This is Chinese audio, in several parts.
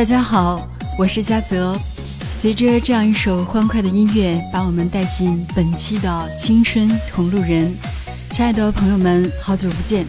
大家好，我是嘉泽。随着这样一首欢快的音乐，把我们带进本期的青春同路人。亲爱的朋友们，好久不见。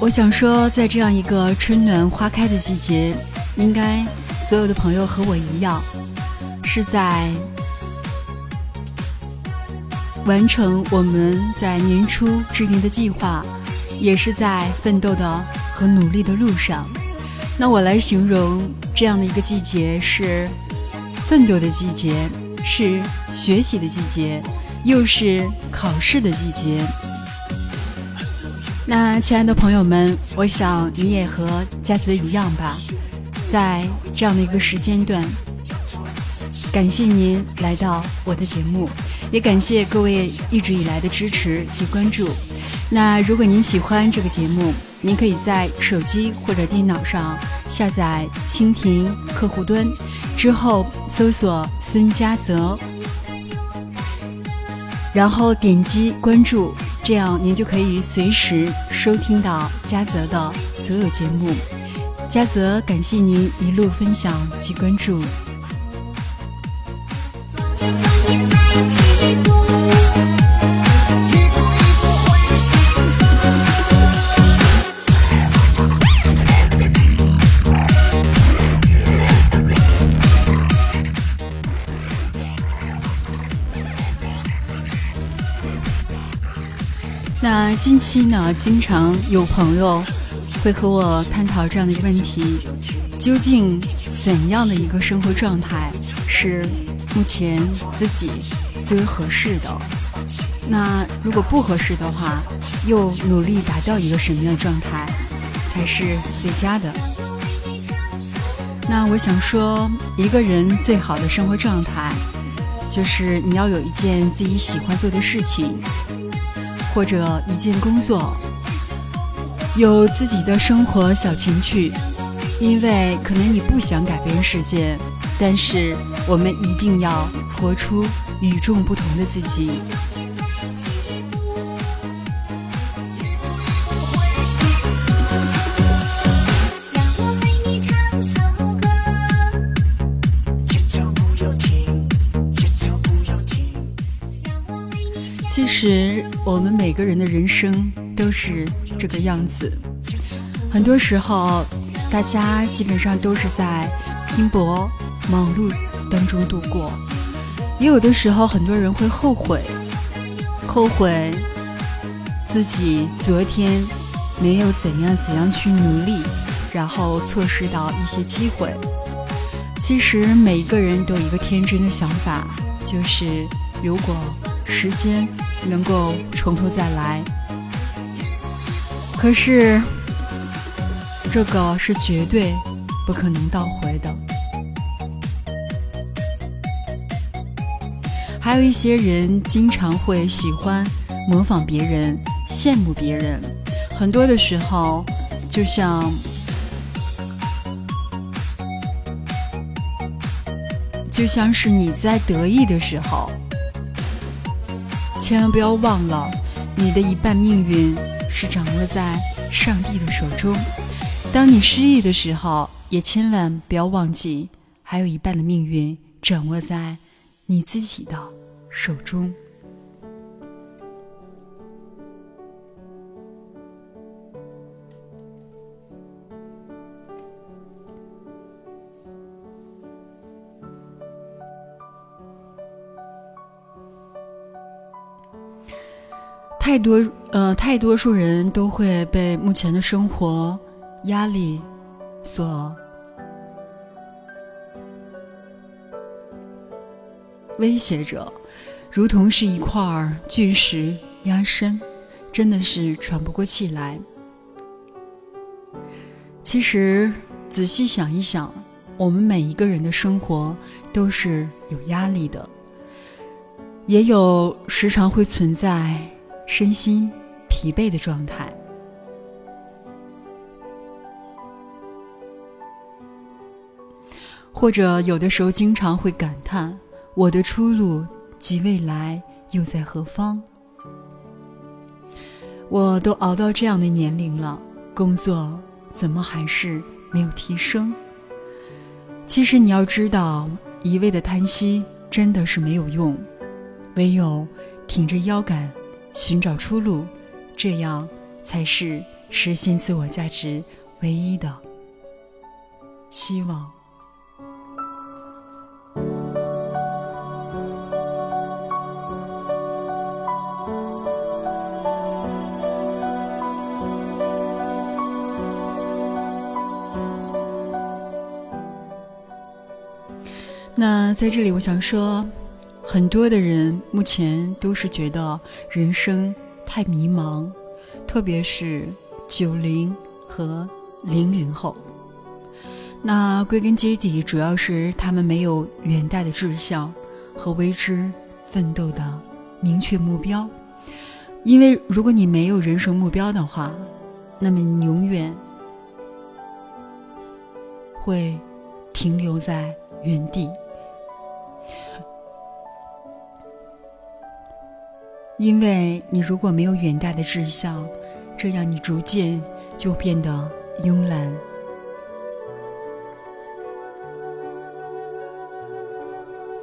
我想说，在这样一个春暖花开的季节，应该所有的朋友和我一样，是在完成我们在年初制定的计划，也是在奋斗的和努力的路上。那我来形容这样的一个季节是奋斗的季节，是学习的季节，又是考试的季节。那亲爱的朋友们，我想你也和佳子一样吧，在这样的一个时间段，感谢您来到我的节目，也感谢各位一直以来的支持及关注。那如果您喜欢这个节目，您可以在手机或者电脑上下载蜻蜓客户端，之后搜索孙佳泽，然后点击关注，这样您就可以随时收听到佳泽的所有节目。佳泽感谢您一路分享及关注。那近期呢，经常有朋友会和我探讨这样的一个问题：究竟怎样的一个生活状态是目前自己最为合适的？那如果不合适的话，又努力达到一个什么样的状态才是最佳的？那我想说，一个人最好的生活状态，就是你要有一件自己喜欢做的事情。或者一件工作，有自己的生活小情趣，因为可能你不想改变世界，但是我们一定要活出与众不同的自己。其实，我们每个人的人生都是这个样子。很多时候，大家基本上都是在拼搏、忙碌当中度过。也有的时候，很多人会后悔，后悔自己昨天没有怎样怎样去努力，然后错失到一些机会。其实，每一个人都有一个天真的想法，就是如果。时间能够从头再来，可是这个是绝对不可能倒回的。还有一些人经常会喜欢模仿别人、羡慕别人，很多的时候就像就像是你在得意的时候。千万不要忘了，你的一半命运是掌握在上帝的手中。当你失意的时候，也千万不要忘记，还有一半的命运掌握在你自己的手中。太多呃，太多数人都会被目前的生活压力所威胁着，如同是一块巨石压身，真的是喘不过气来。其实仔细想一想，我们每一个人的生活都是有压力的，也有时常会存在。身心疲惫的状态，或者有的时候经常会感叹：“我的出路及未来又在何方？”我都熬到这样的年龄了，工作怎么还是没有提升。其实你要知道，一味的叹息真的是没有用，唯有挺着腰杆，寻找出路，这样才是实现自我价值唯一的希望。那在这里，我想说，很多的人目前都是觉得人生太迷茫，特别是九零和零零后。那归根结底，主要是他们没有远大的志向和为之奋斗的明确目标。因为如果你没有人生目标的话，那么你永远会停留在原地。因为你如果没有远大的志向，这样你逐渐就变得慵懒，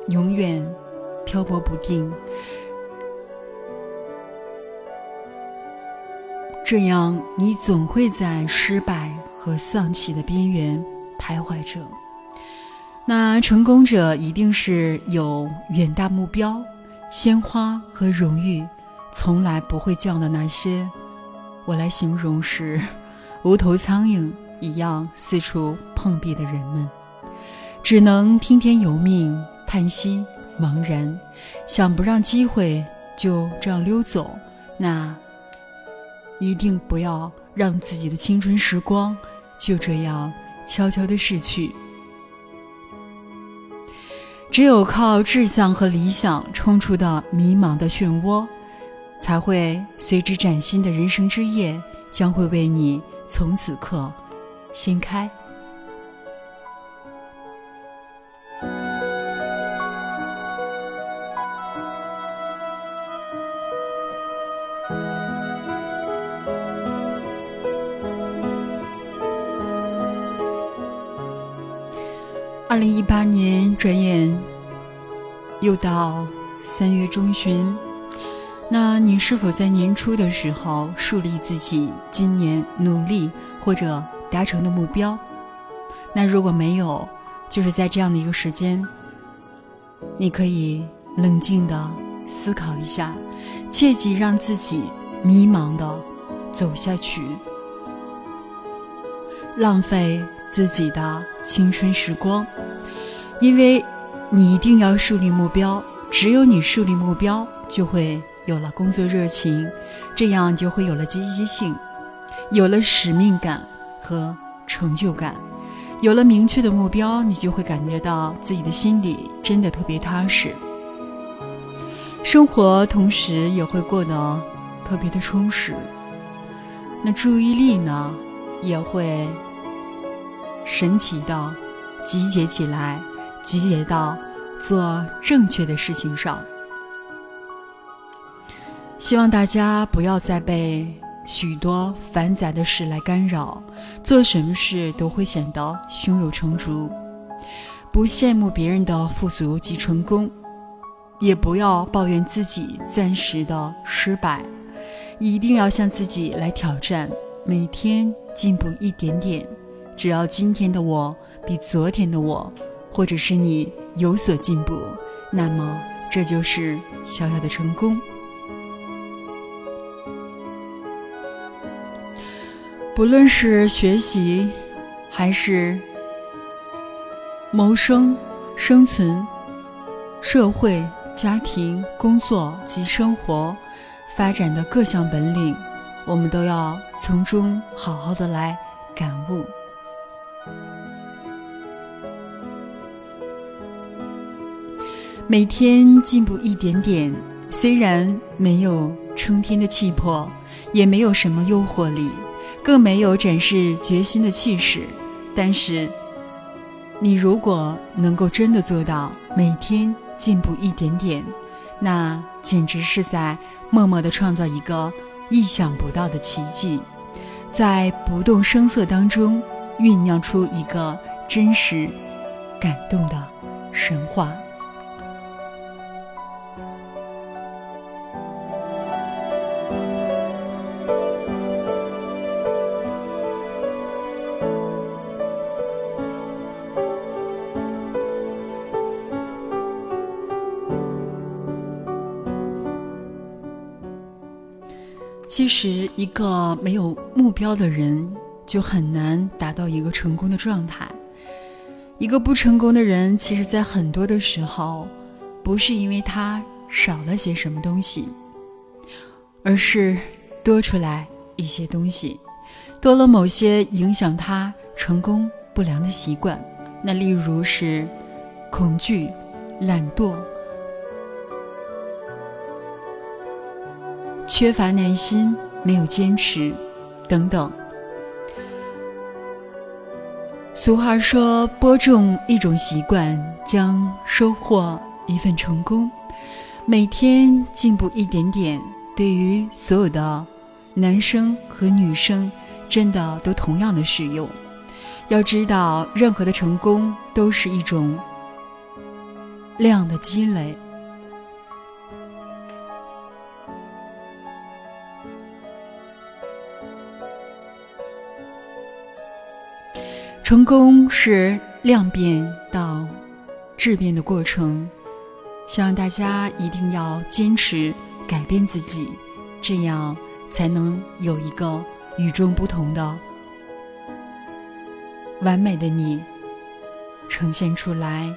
永远漂泊不定。这样你总会在失败和丧气的边缘徘徊着。那成功者一定是有远大目标。鲜花和荣誉，从来不会降的那些，我来形容是 无头苍蝇一样四处碰壁的人们，只能听天由命，叹息茫然，想不让机会就这样溜走，那一定不要让自己的青春时光就这样悄悄的逝去。只有靠志向和理想冲出的迷茫的漩涡，才会随之崭新的人生之夜将会为你从此刻掀开。二零一八年转眼又到三月中旬，那你是否在年初的时候树立自己今年努力或者达成的目标？那如果没有，就是在这样的一个时间，你可以冷静的思考一下，切忌让自己迷茫的走下去，浪费自己的。青春时光，因为你一定要树立目标，只有你树立目标，就会有了工作热情，这样就会有了积极性，有了使命感和成就感，有了明确的目标，你就会感觉到自己的心里真的特别踏实，生活同时也会过得特别的充实，那注意力呢，也会。神奇的集结起来，集结到做正确的事情上。希望大家不要再被许多繁杂的事来干扰，做什么事都会显得胸有成竹。不羡慕别人的富足及成功，也不要抱怨自己暂时的失败，一定要向自己来挑战，每天进步一点点。只要今天的我比昨天的我，或者是你有所进步，那么这就是小小的成功。不论是学习，还是谋生、生存、社会、家庭、工作及生活发展的各项本领，我们都要从中好好的来感悟。每天进步一点点，虽然没有冲天的气魄，也没有什么诱惑力，更没有展示决心的气势，但是，你如果能够真的做到每天进步一点点，那简直是在默默的创造一个意想不到的奇迹，在不动声色当中，酝酿出一个真实、感动的神话。其实，一个没有目标的人，就很难达到一个成功的状态。一个不成功的人，其实，在很多的时候，不是因为他少了些什么东西，而是多出来一些东西，多了某些影响他成功不良的习惯。那例如是恐惧、懒惰。缺乏耐心，没有坚持，等等。俗话说：“播种一种习惯，将收获一份成功。”每天进步一点点，对于所有的男生和女生，真的都同样的适用。要知道，任何的成功都是一种量的积累。成功是量变到质变的过程，希望大家一定要坚持改变自己，这样才能有一个与众不同的完美的你呈现出来。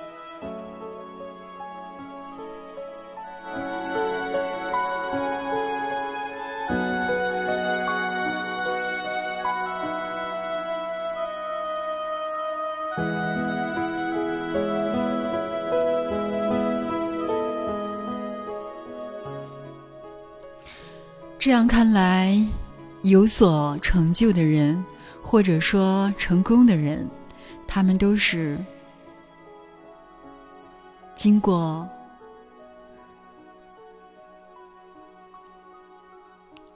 这样看来，有所成就的人，或者说成功的人，他们都是经过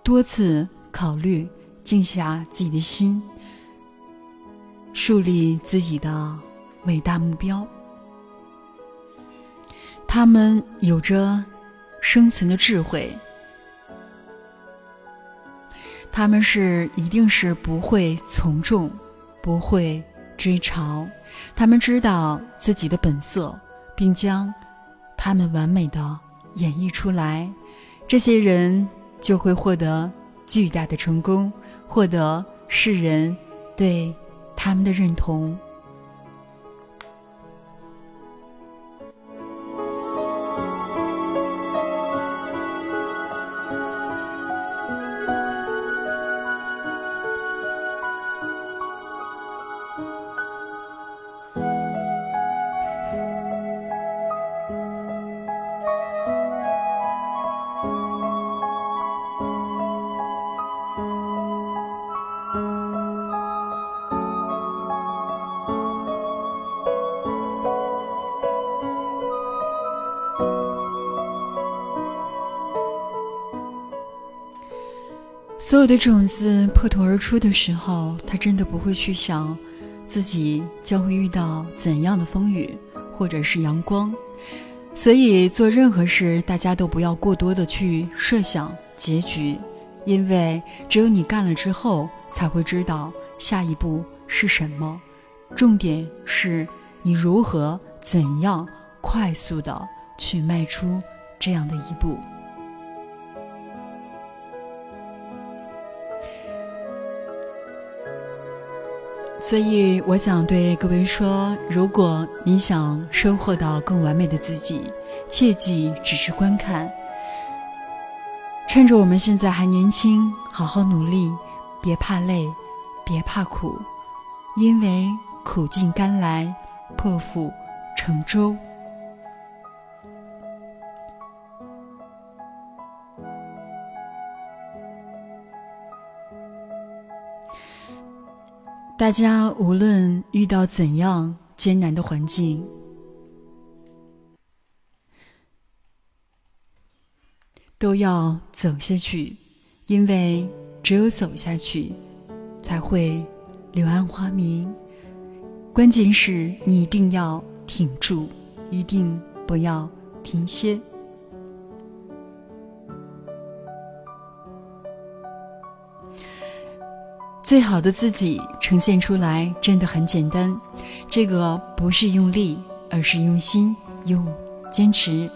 多次考虑，静下自己的心，树立自己的伟大目标。他们有着生存的智慧。他们是一定是不会从众，不会追潮，他们知道自己的本色，并将他们完美的演绎出来，这些人就会获得巨大的成功，获得世人对他们的认同。所有的种子破土而出的时候，他真的不会去想自己将会遇到怎样的风雨，或者是阳光。所以做任何事，大家都不要过多的去设想结局，因为只有你干了之后，才会知道下一步是什么。重点是你如何、怎样快速的去迈出这样的一步。所以，我想对各位说：如果你想收获到更完美的自己，切记只是观看。趁着我们现在还年轻，好好努力，别怕累，别怕苦，因为苦尽甘来，破釜沉舟。大家无论遇到怎样艰难的环境，都要走下去，因为只有走下去，才会柳暗花明。关键是你一定要挺住，一定不要停歇。最好的自己呈现出来真的很简单，这个不是用力，而是用心、用坚持。